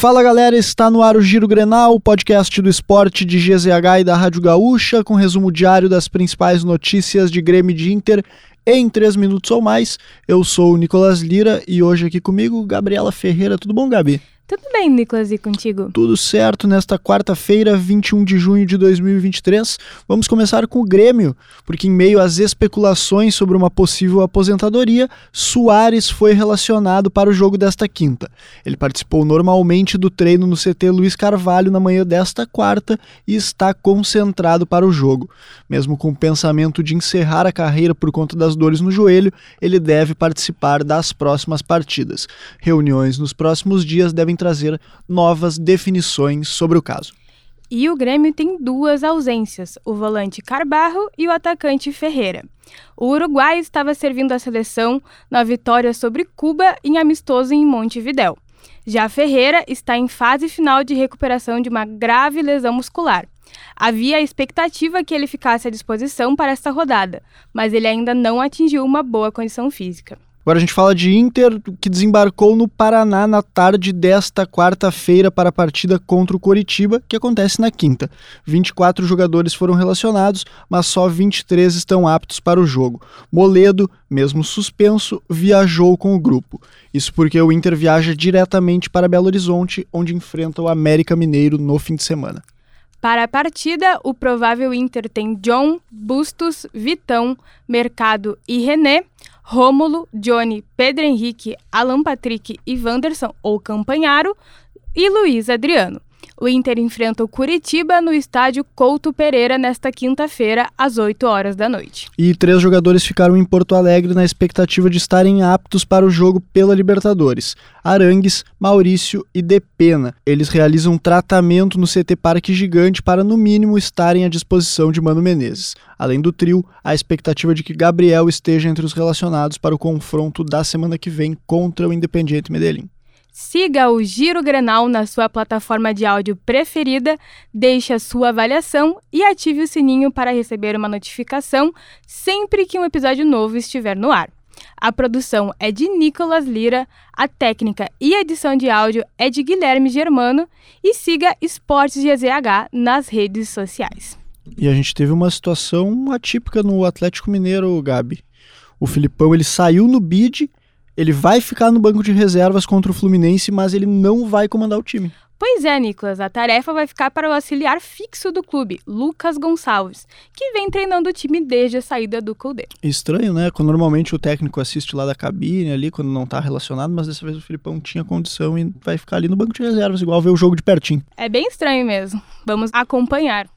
Fala galera, está no ar o Giro Grenal, o podcast do esporte de GZH e da Rádio Gaúcha, com resumo diário das principais notícias de Grêmio de Inter em 3 minutos ou mais. Eu sou o Nicolas Lira e hoje aqui comigo, Gabriela Ferreira. Tudo bom, Gabi? Tudo bem, Nicolas, e contigo? Tudo certo nesta quarta-feira, 21 de junho de 2023. Vamos começar com o Grêmio, porque em meio às especulações sobre uma possível aposentadoria, Soares foi relacionado para o jogo desta quinta. Ele participou normalmente do treino no CT Luiz Carvalho na manhã desta quarta e está concentrado para o jogo. Mesmo com o pensamento de encerrar a carreira por conta das dores no joelho, ele deve participar das próximas partidas. Reuniões nos próximos dias devem trazer novas definições sobre o caso. E o Grêmio tem duas ausências, o volante Carbarro e o atacante Ferreira. O Uruguai estava servindo a seleção na vitória sobre Cuba em amistoso em Montevidéu. Já Ferreira está em fase final de recuperação de uma grave lesão muscular. Havia a expectativa que ele ficasse à disposição para esta rodada, mas ele ainda não atingiu uma boa condição física. Agora a gente fala de Inter, que desembarcou no Paraná na tarde desta quarta-feira para a partida contra o Coritiba, que acontece na quinta. 24 jogadores foram relacionados, mas só 23 estão aptos para o jogo. Moledo, mesmo suspenso, viajou com o grupo. Isso porque o Inter viaja diretamente para Belo Horizonte, onde enfrenta o América Mineiro no fim de semana. Para a partida, o provável Inter tem John, Bustos, Vitão, Mercado e René. Rômulo, Johnny, Pedro Henrique, Alan Patrick e Wanderson ou Campanharo e Luiz Adriano. O Inter enfrenta o Curitiba no estádio Couto Pereira nesta quinta-feira, às 8 horas da noite. E três jogadores ficaram em Porto Alegre na expectativa de estarem aptos para o jogo pela Libertadores: Arangues, Maurício e Depena. Eles realizam um tratamento no CT Parque Gigante para, no mínimo, estarem à disposição de Mano Menezes. Além do trio, a expectativa de que Gabriel esteja entre os relacionados para o confronto da semana que vem contra o Independiente Medellín. Siga o Giro Grenal na sua plataforma de áudio preferida, deixe a sua avaliação e ative o sininho para receber uma notificação sempre que um episódio novo estiver no ar. A produção é de Nicolas Lira, a técnica e edição de áudio é de Guilherme Germano e siga Esportes GZH nas redes sociais. E a gente teve uma situação atípica no Atlético Mineiro, Gabi. O Filipão ele saiu no bid ele vai ficar no banco de reservas contra o Fluminense, mas ele não vai comandar o time. Pois é, Nicolas, a tarefa vai ficar para o auxiliar fixo do clube, Lucas Gonçalves, que vem treinando o time desde a saída do Colde. Estranho, né? Quando normalmente o técnico assiste lá da cabine ali, quando não está relacionado, mas dessa vez o Filipão tinha condição e vai ficar ali no banco de reservas, igual ver o jogo de pertinho. É bem estranho mesmo. Vamos acompanhar.